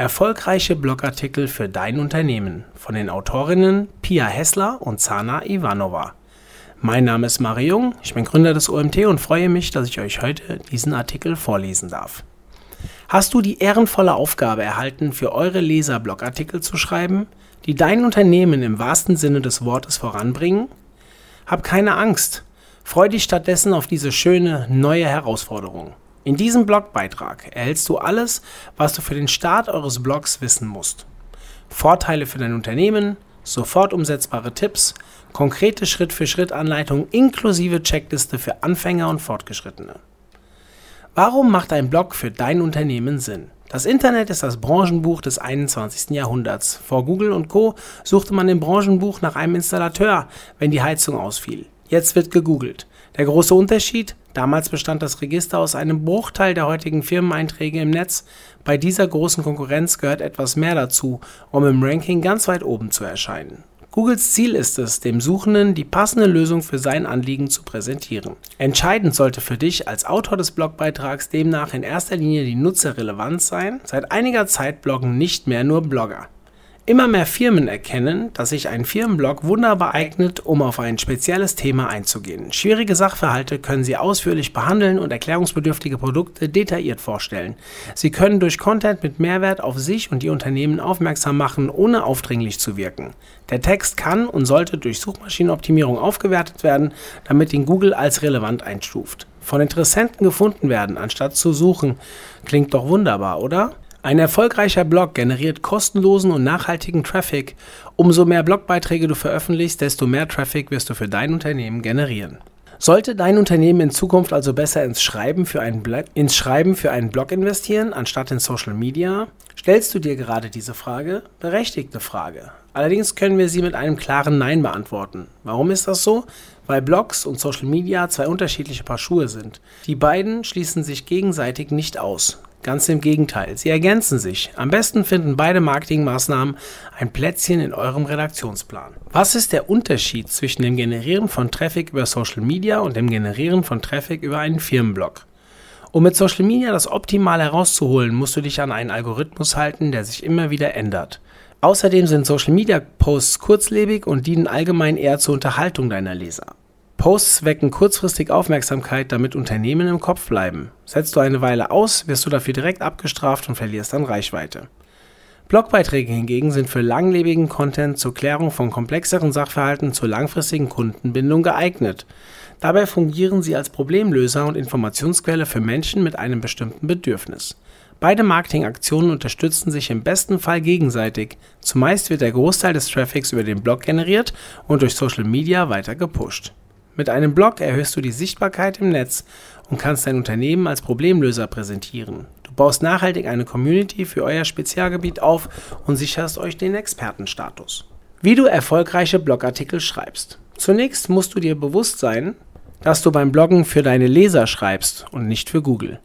Erfolgreiche Blogartikel für dein Unternehmen von den Autorinnen Pia Hessler und Zana Ivanova. Mein Name ist Mario Jung, ich bin Gründer des OMT und freue mich, dass ich euch heute diesen Artikel vorlesen darf. Hast du die ehrenvolle Aufgabe erhalten, für eure Leser Blogartikel zu schreiben, die dein Unternehmen im wahrsten Sinne des Wortes voranbringen? Hab keine Angst, freu dich stattdessen auf diese schöne neue Herausforderung. In diesem Blogbeitrag erhältst du alles, was du für den Start eures Blogs wissen musst. Vorteile für dein Unternehmen, sofort umsetzbare Tipps, konkrete Schritt-für-Schritt-Anleitungen inklusive Checkliste für Anfänger und Fortgeschrittene. Warum macht ein Blog für dein Unternehmen Sinn? Das Internet ist das Branchenbuch des 21. Jahrhunderts. Vor Google und Co. suchte man im Branchenbuch nach einem Installateur, wenn die Heizung ausfiel. Jetzt wird gegoogelt. Der große Unterschied? Damals bestand das Register aus einem Bruchteil der heutigen Firmeneinträge im Netz. Bei dieser großen Konkurrenz gehört etwas mehr dazu, um im Ranking ganz weit oben zu erscheinen. Googles Ziel ist es, dem Suchenden die passende Lösung für sein Anliegen zu präsentieren. Entscheidend sollte für dich als Autor des Blogbeitrags demnach in erster Linie die Nutzerrelevanz sein. Seit einiger Zeit bloggen nicht mehr nur Blogger. Immer mehr Firmen erkennen, dass sich ein Firmenblog wunderbar eignet, um auf ein spezielles Thema einzugehen. Schwierige Sachverhalte können Sie ausführlich behandeln und erklärungsbedürftige Produkte detailliert vorstellen. Sie können durch Content mit Mehrwert auf sich und Ihr Unternehmen aufmerksam machen, ohne aufdringlich zu wirken. Der Text kann und sollte durch Suchmaschinenoptimierung aufgewertet werden, damit ihn Google als relevant einstuft. Von Interessenten gefunden werden, anstatt zu suchen. Klingt doch wunderbar, oder? Ein erfolgreicher Blog generiert kostenlosen und nachhaltigen Traffic. Umso mehr Blogbeiträge du veröffentlichst, desto mehr Traffic wirst du für dein Unternehmen generieren. Sollte dein Unternehmen in Zukunft also besser ins Schreiben für einen Blog, ins Schreiben für einen Blog investieren, anstatt in Social Media? Stellst du dir gerade diese Frage? Berechtigte Frage. Allerdings können wir sie mit einem klaren Nein beantworten. Warum ist das so? Weil Blogs und Social Media zwei unterschiedliche Paar Schuhe sind. Die beiden schließen sich gegenseitig nicht aus. Ganz im Gegenteil, sie ergänzen sich. Am besten finden beide Marketingmaßnahmen ein Plätzchen in eurem Redaktionsplan. Was ist der Unterschied zwischen dem Generieren von Traffic über Social Media und dem Generieren von Traffic über einen Firmenblog? Um mit Social Media das Optimale herauszuholen, musst du dich an einen Algorithmus halten, der sich immer wieder ändert. Außerdem sind Social Media Posts kurzlebig und dienen allgemein eher zur Unterhaltung deiner Leser. Posts wecken kurzfristig Aufmerksamkeit, damit Unternehmen im Kopf bleiben. Setzt du eine Weile aus, wirst du dafür direkt abgestraft und verlierst dann Reichweite. Blogbeiträge hingegen sind für langlebigen Content zur Klärung von komplexeren Sachverhalten zur langfristigen Kundenbindung geeignet. Dabei fungieren sie als Problemlöser und Informationsquelle für Menschen mit einem bestimmten Bedürfnis. Beide Marketingaktionen unterstützen sich im besten Fall gegenseitig. Zumeist wird der Großteil des Traffics über den Blog generiert und durch Social Media weiter gepusht. Mit einem Blog erhöhst du die Sichtbarkeit im Netz und kannst dein Unternehmen als Problemlöser präsentieren. Du baust nachhaltig eine Community für euer Spezialgebiet auf und sicherst euch den Expertenstatus. Wie du erfolgreiche Blogartikel schreibst. Zunächst musst du dir bewusst sein, dass du beim Bloggen für deine Leser schreibst und nicht für Google.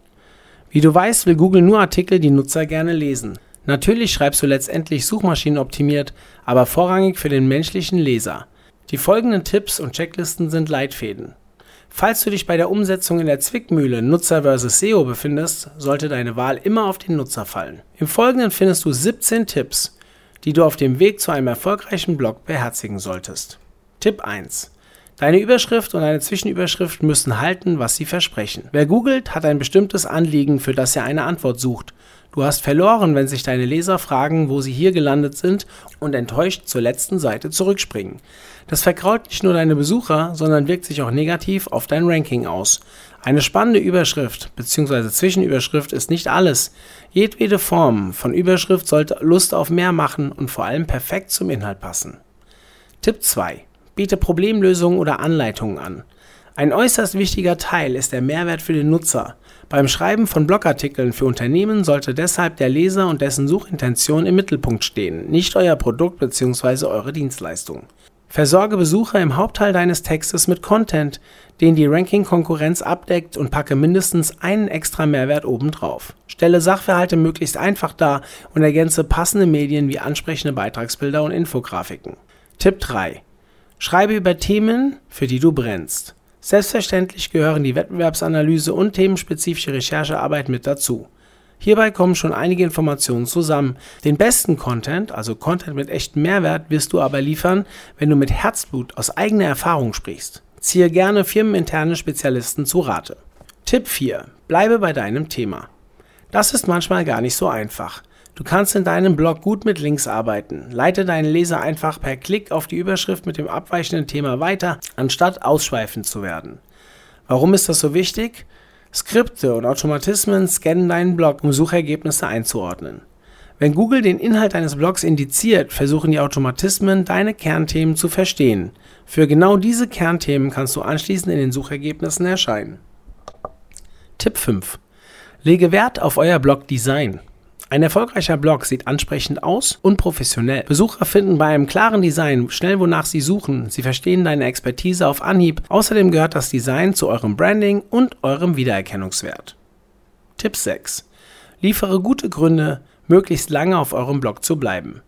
Wie du weißt, will Google nur Artikel, die Nutzer gerne lesen. Natürlich schreibst du letztendlich suchmaschinenoptimiert, aber vorrangig für den menschlichen Leser. Die folgenden Tipps und Checklisten sind Leitfäden. Falls du dich bei der Umsetzung in der Zwickmühle Nutzer vs. SEO befindest, sollte deine Wahl immer auf den Nutzer fallen. Im Folgenden findest du 17 Tipps, die du auf dem Weg zu einem erfolgreichen Blog beherzigen solltest. Tipp 1. Deine Überschrift und eine Zwischenüberschrift müssen halten, was sie versprechen. Wer googelt, hat ein bestimmtes Anliegen, für das er eine Antwort sucht. Du hast verloren, wenn sich deine Leser fragen, wo sie hier gelandet sind und enttäuscht zur letzten Seite zurückspringen. Das verkraut nicht nur deine Besucher, sondern wirkt sich auch negativ auf dein Ranking aus. Eine spannende Überschrift bzw. Zwischenüberschrift ist nicht alles. Jedwede Form von Überschrift sollte Lust auf mehr machen und vor allem perfekt zum Inhalt passen. Tipp 2. Biete Problemlösungen oder Anleitungen an. Ein äußerst wichtiger Teil ist der Mehrwert für den Nutzer. Beim Schreiben von Blogartikeln für Unternehmen sollte deshalb der Leser und dessen Suchintention im Mittelpunkt stehen, nicht euer Produkt bzw. eure Dienstleistung. Versorge Besucher im Hauptteil deines Textes mit Content, den die Ranking-Konkurrenz abdeckt und packe mindestens einen extra Mehrwert obendrauf. Stelle Sachverhalte möglichst einfach dar und ergänze passende Medien wie ansprechende Beitragsbilder und Infografiken. Tipp 3. Schreibe über Themen, für die du brennst. Selbstverständlich gehören die Wettbewerbsanalyse und themenspezifische Recherchearbeit mit dazu. Hierbei kommen schon einige Informationen zusammen. Den besten Content, also Content mit echtem Mehrwert, wirst du aber liefern, wenn du mit Herzblut aus eigener Erfahrung sprichst. Ziehe gerne firmeninterne Spezialisten zu Rate. Tipp 4. Bleibe bei deinem Thema. Das ist manchmal gar nicht so einfach. Du kannst in deinem Blog gut mit Links arbeiten. Leite deinen Leser einfach per Klick auf die Überschrift mit dem abweichenden Thema weiter, anstatt ausschweifend zu werden. Warum ist das so wichtig? Skripte und Automatismen scannen deinen Blog, um Suchergebnisse einzuordnen. Wenn Google den Inhalt deines Blogs indiziert, versuchen die Automatismen, deine Kernthemen zu verstehen. Für genau diese Kernthemen kannst du anschließend in den Suchergebnissen erscheinen. Tipp 5. Lege Wert auf euer Blog-Design. Ein erfolgreicher Blog sieht ansprechend aus und professionell. Besucher finden bei einem klaren Design schnell, wonach sie suchen. Sie verstehen deine Expertise auf Anhieb. Außerdem gehört das Design zu eurem Branding und eurem Wiedererkennungswert. Tipp 6. Liefere gute Gründe, möglichst lange auf eurem Blog zu bleiben.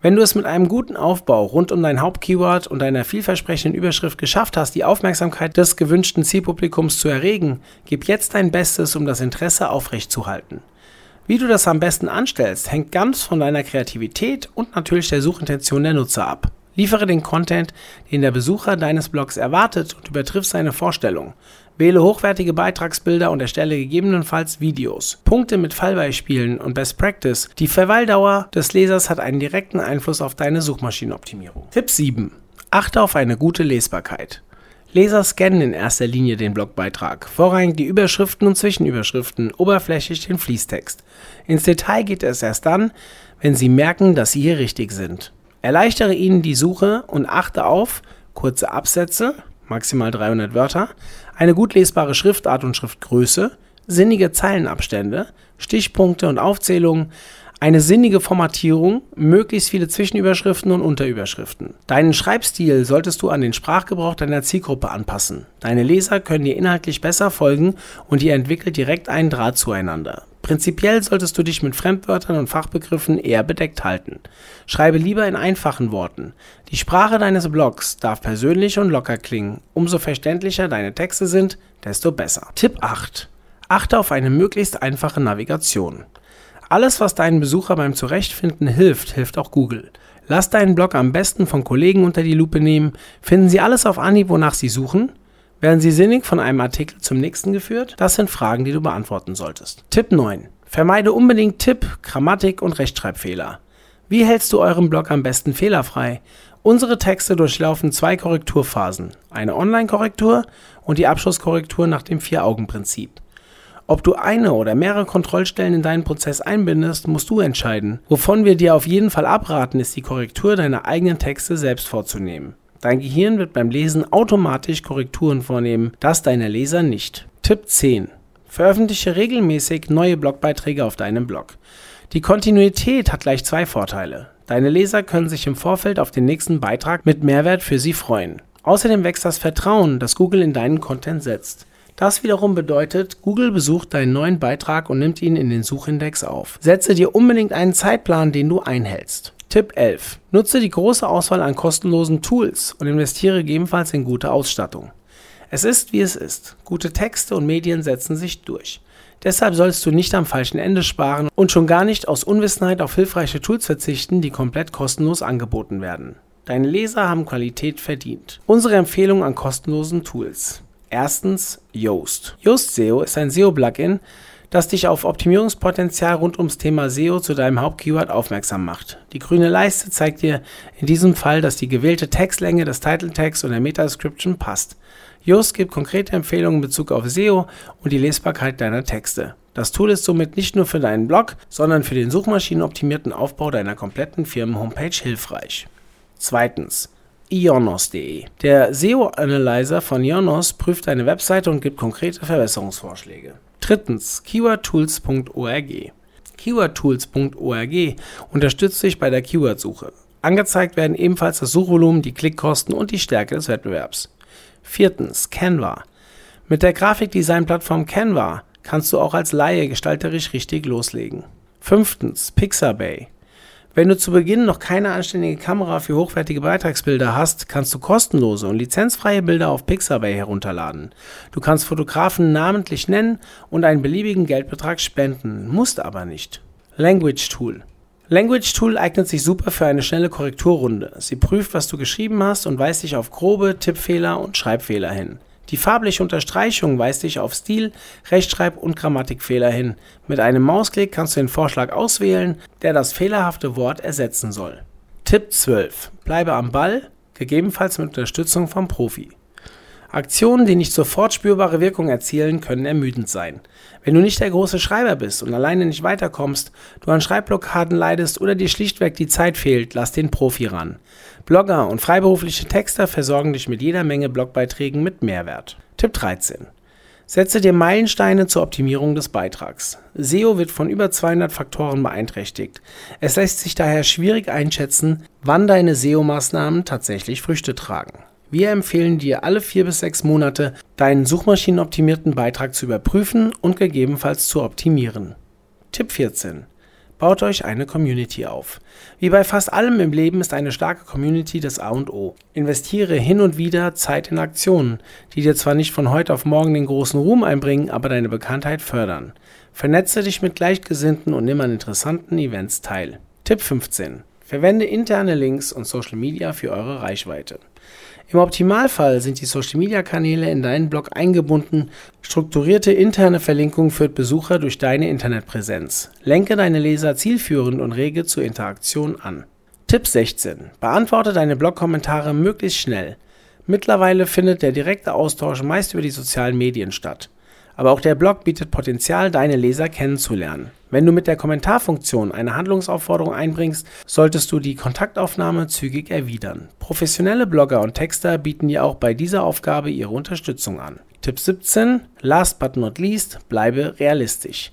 Wenn du es mit einem guten Aufbau rund um dein Hauptkeyword und deiner vielversprechenden Überschrift geschafft hast, die Aufmerksamkeit des gewünschten Zielpublikums zu erregen, gib jetzt dein Bestes, um das Interesse aufrechtzuerhalten. Wie du das am besten anstellst, hängt ganz von deiner Kreativität und natürlich der Suchintention der Nutzer ab. Liefere den Content, den der Besucher deines Blogs erwartet und übertriff seine Vorstellung. Wähle hochwertige Beitragsbilder und erstelle gegebenenfalls Videos. Punkte mit Fallbeispielen und Best Practice. Die Verweildauer des Lesers hat einen direkten Einfluss auf deine Suchmaschinenoptimierung. Tipp 7. Achte auf eine gute Lesbarkeit. Leser scannen in erster Linie den Blogbeitrag, vorrangig die Überschriften und Zwischenüberschriften, oberflächlich den Fließtext. Ins Detail geht es erst dann, wenn sie merken, dass sie hier richtig sind. Erleichtere ihnen die Suche und achte auf kurze Absätze, maximal 300 Wörter, eine gut lesbare Schriftart und Schriftgröße, sinnige Zeilenabstände, Stichpunkte und Aufzählungen, eine sinnige Formatierung, möglichst viele Zwischenüberschriften und Unterüberschriften. Deinen Schreibstil solltest du an den Sprachgebrauch deiner Zielgruppe anpassen. Deine Leser können dir inhaltlich besser folgen und ihr entwickelt direkt einen Draht zueinander. Prinzipiell solltest du dich mit Fremdwörtern und Fachbegriffen eher bedeckt halten. Schreibe lieber in einfachen Worten. Die Sprache deines Blogs darf persönlich und locker klingen. Umso verständlicher deine Texte sind, desto besser. Tipp 8. Achte auf eine möglichst einfache Navigation. Alles, was deinen Besucher beim Zurechtfinden hilft, hilft auch Google. Lass deinen Blog am besten von Kollegen unter die Lupe nehmen. Finden sie alles auf Anhieb, wonach sie suchen? Werden sie sinnig von einem Artikel zum nächsten geführt? Das sind Fragen, die du beantworten solltest. Tipp 9. Vermeide unbedingt Tipp, Grammatik und Rechtschreibfehler. Wie hältst du euren Blog am besten fehlerfrei? Unsere Texte durchlaufen zwei Korrekturphasen. Eine Online-Korrektur und die Abschlusskorrektur nach dem Vier-Augen-Prinzip. Ob du eine oder mehrere Kontrollstellen in deinen Prozess einbindest, musst du entscheiden. Wovon wir dir auf jeden Fall abraten, ist die Korrektur deiner eigenen Texte selbst vorzunehmen. Dein Gehirn wird beim Lesen automatisch Korrekturen vornehmen, das deine Leser nicht. Tipp 10. Veröffentliche regelmäßig neue Blogbeiträge auf deinem Blog. Die Kontinuität hat gleich zwei Vorteile. Deine Leser können sich im Vorfeld auf den nächsten Beitrag mit Mehrwert für sie freuen. Außerdem wächst das Vertrauen, das Google in deinen Content setzt. Das wiederum bedeutet, Google besucht deinen neuen Beitrag und nimmt ihn in den Suchindex auf. Setze dir unbedingt einen Zeitplan, den du einhältst. Tipp 11. Nutze die große Auswahl an kostenlosen Tools und investiere gegebenenfalls in gute Ausstattung. Es ist, wie es ist. Gute Texte und Medien setzen sich durch. Deshalb sollst du nicht am falschen Ende sparen und schon gar nicht aus Unwissenheit auf hilfreiche Tools verzichten, die komplett kostenlos angeboten werden. Deine Leser haben Qualität verdient. Unsere Empfehlung an kostenlosen Tools. Erstens Yoast. Yoast SEO ist ein SEO-Plugin, das dich auf Optimierungspotenzial rund ums Thema SEO zu deinem Hauptkeyword aufmerksam macht. Die grüne Leiste zeigt dir in diesem Fall, dass die gewählte Textlänge des Title Tags und der Meta-Description passt. Yoast gibt konkrete Empfehlungen in Bezug auf SEO und die Lesbarkeit deiner Texte. Das Tool ist somit nicht nur für deinen Blog, sondern für den suchmaschinenoptimierten Aufbau deiner kompletten Firmen-Homepage hilfreich. Zweitens ionos.de. Der SEO-Analyzer von Ionos prüft deine Webseite und gibt konkrete Verbesserungsvorschläge. Drittens, keywordtools.org. Keywordtools.org unterstützt dich bei der Keywordsuche. Angezeigt werden ebenfalls das Suchvolumen, die Klickkosten und die Stärke des Wettbewerbs. Viertens, Canva. Mit der Grafikdesign-Plattform Canva kannst du auch als Laie gestalterisch richtig loslegen. Fünftens, Pixabay. Wenn du zu Beginn noch keine anständige Kamera für hochwertige Beitragsbilder hast, kannst du kostenlose und lizenzfreie Bilder auf Pixabay herunterladen. Du kannst Fotografen namentlich nennen und einen beliebigen Geldbetrag spenden, musst aber nicht. Language Tool. Language Tool eignet sich super für eine schnelle Korrekturrunde. Sie prüft, was du geschrieben hast und weist dich auf grobe Tippfehler und Schreibfehler hin. Die farbliche Unterstreichung weist dich auf Stil, Rechtschreib- und Grammatikfehler hin. Mit einem Mausklick kannst du den Vorschlag auswählen, der das fehlerhafte Wort ersetzen soll. Tipp 12. Bleibe am Ball, gegebenenfalls mit Unterstützung vom Profi. Aktionen, die nicht sofort spürbare Wirkung erzielen, können ermüdend sein. Wenn du nicht der große Schreiber bist und alleine nicht weiterkommst, du an Schreibblockaden leidest oder dir schlichtweg die Zeit fehlt, lass den Profi ran. Blogger und freiberufliche Texter versorgen dich mit jeder Menge Blogbeiträgen mit Mehrwert. Tipp 13. Setze dir Meilensteine zur Optimierung des Beitrags. SEO wird von über 200 Faktoren beeinträchtigt. Es lässt sich daher schwierig einschätzen, wann deine SEO-Maßnahmen tatsächlich Früchte tragen. Wir empfehlen dir alle vier bis sechs Monate deinen suchmaschinenoptimierten Beitrag zu überprüfen und gegebenenfalls zu optimieren. Tipp 14. Baut euch eine Community auf. Wie bei fast allem im Leben ist eine starke Community das A und O. Investiere hin und wieder Zeit in Aktionen, die dir zwar nicht von heute auf morgen den großen Ruhm einbringen, aber deine Bekanntheit fördern. Vernetze dich mit Gleichgesinnten und nimm an interessanten Events teil. Tipp 15. Verwende interne Links und Social Media für eure Reichweite. Im Optimalfall sind die Social-Media-Kanäle in deinen Blog eingebunden. Strukturierte interne Verlinkung führt Besucher durch deine Internetpräsenz. Lenke deine Leser zielführend und rege zur Interaktion an. Tipp 16. Beantworte deine Blog-Kommentare möglichst schnell. Mittlerweile findet der direkte Austausch meist über die sozialen Medien statt. Aber auch der Blog bietet Potenzial, deine Leser kennenzulernen. Wenn du mit der Kommentarfunktion eine Handlungsaufforderung einbringst, solltest du die Kontaktaufnahme zügig erwidern. Professionelle Blogger und Texter bieten dir auch bei dieser Aufgabe ihre Unterstützung an. Tipp 17. Last but not least, bleibe realistisch.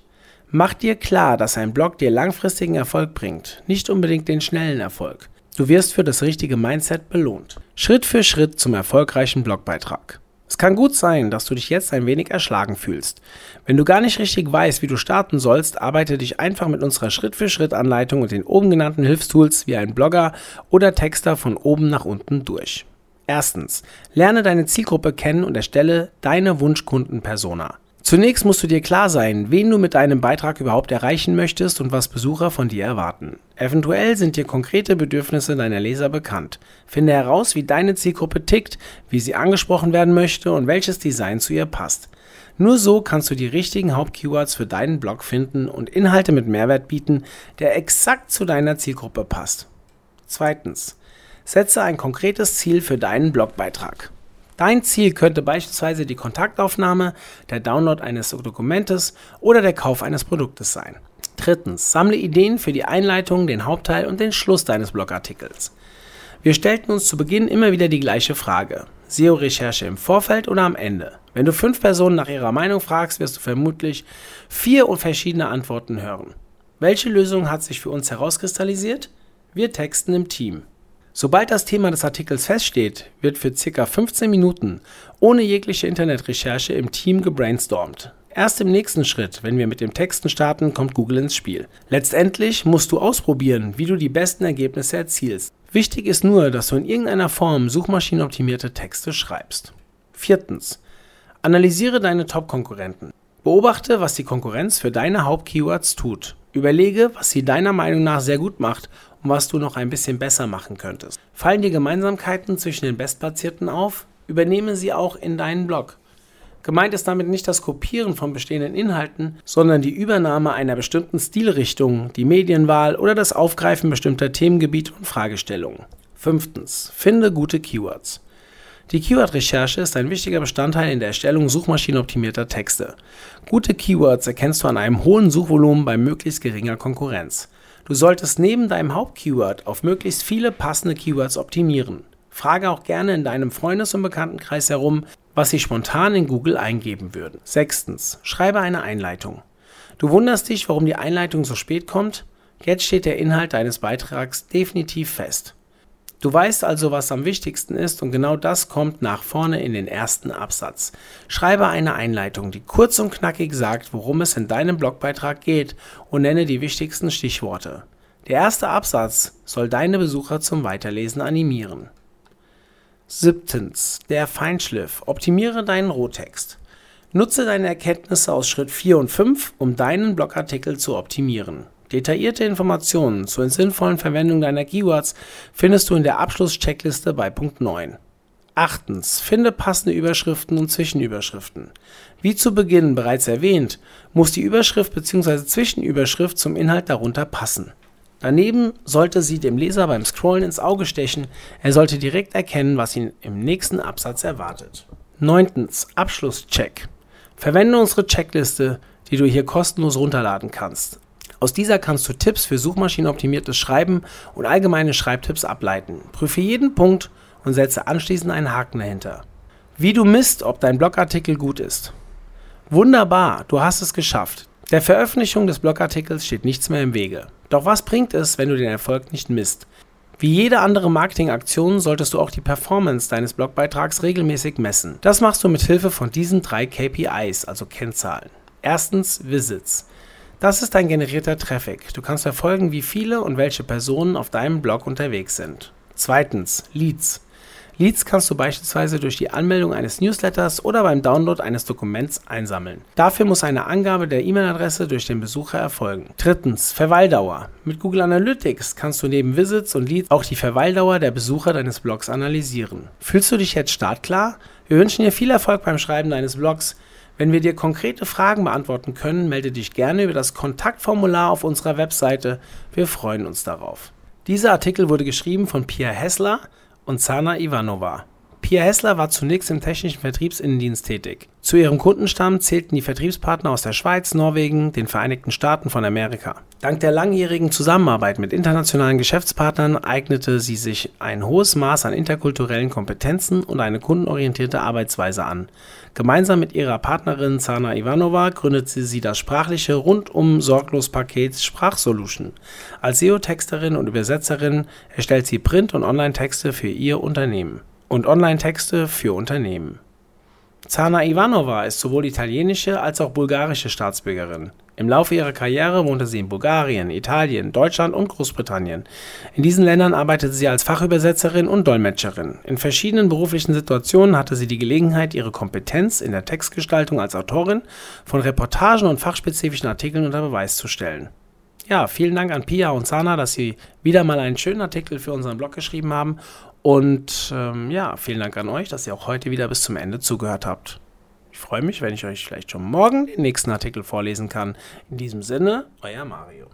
Mach dir klar, dass ein Blog dir langfristigen Erfolg bringt, nicht unbedingt den schnellen Erfolg. Du wirst für das richtige Mindset belohnt. Schritt für Schritt zum erfolgreichen Blogbeitrag. Es kann gut sein, dass du dich jetzt ein wenig erschlagen fühlst. Wenn du gar nicht richtig weißt, wie du starten sollst, arbeite dich einfach mit unserer Schritt-für-Schritt-Anleitung und den oben genannten Hilfstools wie ein Blogger oder Texter von oben nach unten durch. Erstens, lerne deine Zielgruppe kennen und erstelle deine Wunschkundenpersona. Zunächst musst du dir klar sein, wen du mit deinem Beitrag überhaupt erreichen möchtest und was Besucher von dir erwarten. Eventuell sind dir konkrete Bedürfnisse deiner Leser bekannt. Finde heraus, wie deine Zielgruppe tickt, wie sie angesprochen werden möchte und welches Design zu ihr passt. Nur so kannst du die richtigen Hauptkeywords für deinen Blog finden und Inhalte mit Mehrwert bieten, der exakt zu deiner Zielgruppe passt. Zweitens. Setze ein konkretes Ziel für deinen Blogbeitrag. Dein Ziel könnte beispielsweise die Kontaktaufnahme, der Download eines Dokumentes oder der Kauf eines Produktes sein. Drittens, sammle Ideen für die Einleitung, den Hauptteil und den Schluss deines Blogartikels. Wir stellten uns zu Beginn immer wieder die gleiche Frage. SEO-Recherche im Vorfeld oder am Ende? Wenn du fünf Personen nach ihrer Meinung fragst, wirst du vermutlich vier verschiedene Antworten hören. Welche Lösung hat sich für uns herauskristallisiert? Wir texten im Team. Sobald das Thema des Artikels feststeht, wird für ca. 15 Minuten ohne jegliche Internetrecherche im Team gebrainstormt. Erst im nächsten Schritt, wenn wir mit dem Texten starten, kommt Google ins Spiel. Letztendlich musst du ausprobieren, wie du die besten Ergebnisse erzielst. Wichtig ist nur, dass du in irgendeiner Form suchmaschinenoptimierte Texte schreibst. Viertens. Analysiere deine Top-Konkurrenten. Beobachte, was die Konkurrenz für deine Haupt-Keywords tut. Überlege, was sie deiner Meinung nach sehr gut macht und was du noch ein bisschen besser machen könntest. Fallen dir Gemeinsamkeiten zwischen den Bestplatzierten auf? Übernehme sie auch in deinen Blog. Gemeint ist damit nicht das Kopieren von bestehenden Inhalten, sondern die Übernahme einer bestimmten Stilrichtung, die Medienwahl oder das Aufgreifen bestimmter Themengebiete und Fragestellungen. Fünftens. Finde gute Keywords. Die Keyword-Recherche ist ein wichtiger Bestandteil in der Erstellung suchmaschinenoptimierter Texte. Gute Keywords erkennst du an einem hohen Suchvolumen bei möglichst geringer Konkurrenz. Du solltest neben deinem Hauptkeyword auf möglichst viele passende Keywords optimieren. Frage auch gerne in deinem Freundes- und Bekanntenkreis herum, was sie spontan in Google eingeben würden. Sechstens. Schreibe eine Einleitung. Du wunderst dich, warum die Einleitung so spät kommt? Jetzt steht der Inhalt deines Beitrags definitiv fest. Du weißt also, was am wichtigsten ist und genau das kommt nach vorne in den ersten Absatz. Schreibe eine Einleitung, die kurz und knackig sagt, worum es in deinem Blogbeitrag geht und nenne die wichtigsten Stichworte. Der erste Absatz soll deine Besucher zum Weiterlesen animieren. Siebtens. Der Feinschliff. Optimiere deinen Rohtext. Nutze deine Erkenntnisse aus Schritt 4 und 5, um deinen Blogartikel zu optimieren. Detaillierte Informationen zur sinnvollen Verwendung deiner Keywords findest du in der Abschlusscheckliste bei Punkt 9. Achtens. Finde passende Überschriften und Zwischenüberschriften. Wie zu Beginn bereits erwähnt, muss die Überschrift bzw. Zwischenüberschrift zum Inhalt darunter passen. Daneben sollte sie dem Leser beim Scrollen ins Auge stechen, er sollte direkt erkennen, was ihn im nächsten Absatz erwartet. Neuntens. Abschlusscheck. Verwende unsere Checkliste, die du hier kostenlos runterladen kannst. Aus dieser kannst du Tipps für suchmaschinenoptimiertes Schreiben und allgemeine Schreibtipps ableiten. Prüfe jeden Punkt und setze anschließend einen Haken dahinter. Wie du misst, ob dein Blogartikel gut ist. Wunderbar, du hast es geschafft. Der Veröffentlichung des Blogartikels steht nichts mehr im Wege. Doch was bringt es, wenn du den Erfolg nicht misst? Wie jede andere Marketingaktion solltest du auch die Performance deines Blogbeitrags regelmäßig messen. Das machst du mit Hilfe von diesen drei KPIs, also Kennzahlen. Erstens Visits. Das ist dein generierter Traffic. Du kannst verfolgen, wie viele und welche Personen auf deinem Blog unterwegs sind. Zweitens Leads. Leads kannst du beispielsweise durch die Anmeldung eines Newsletters oder beim Download eines Dokuments einsammeln. Dafür muss eine Angabe der E-Mail-Adresse durch den Besucher erfolgen. Drittens, Verweildauer. Mit Google Analytics kannst du neben Visits und Leads auch die Verweildauer der Besucher deines Blogs analysieren. Fühlst du dich jetzt startklar? Wir wünschen dir viel Erfolg beim Schreiben deines Blogs. Wenn wir dir konkrete Fragen beantworten können, melde dich gerne über das Kontaktformular auf unserer Webseite. Wir freuen uns darauf. Dieser Artikel wurde geschrieben von Pia Hessler und Zana Ivanova. Pia Hessler war zunächst im technischen Vertriebsinnendienst tätig. Zu ihrem Kundenstamm zählten die Vertriebspartner aus der Schweiz, Norwegen, den Vereinigten Staaten von Amerika. Dank der langjährigen Zusammenarbeit mit internationalen Geschäftspartnern eignete sie sich ein hohes Maß an interkulturellen Kompetenzen und eine kundenorientierte Arbeitsweise an. Gemeinsam mit ihrer Partnerin Zana Ivanova gründete sie das sprachliche rundum sorglos Paket Sprachsolution. Als SEO-Texterin und Übersetzerin erstellt sie Print- und Online-Texte für ihr Unternehmen und Online-Texte für Unternehmen. Zana Ivanova ist sowohl italienische als auch bulgarische Staatsbürgerin. Im Laufe ihrer Karriere wohnte sie in Bulgarien, Italien, Deutschland und Großbritannien. In diesen Ländern arbeitete sie als Fachübersetzerin und Dolmetscherin. In verschiedenen beruflichen Situationen hatte sie die Gelegenheit, ihre Kompetenz in der Textgestaltung als Autorin von Reportagen und fachspezifischen Artikeln unter Beweis zu stellen. Ja, vielen Dank an Pia und Sana, dass sie wieder mal einen schönen Artikel für unseren Blog geschrieben haben. Und ähm, ja, vielen Dank an euch, dass ihr auch heute wieder bis zum Ende zugehört habt. Ich freue mich, wenn ich euch vielleicht schon morgen den nächsten Artikel vorlesen kann. In diesem Sinne, euer Mario.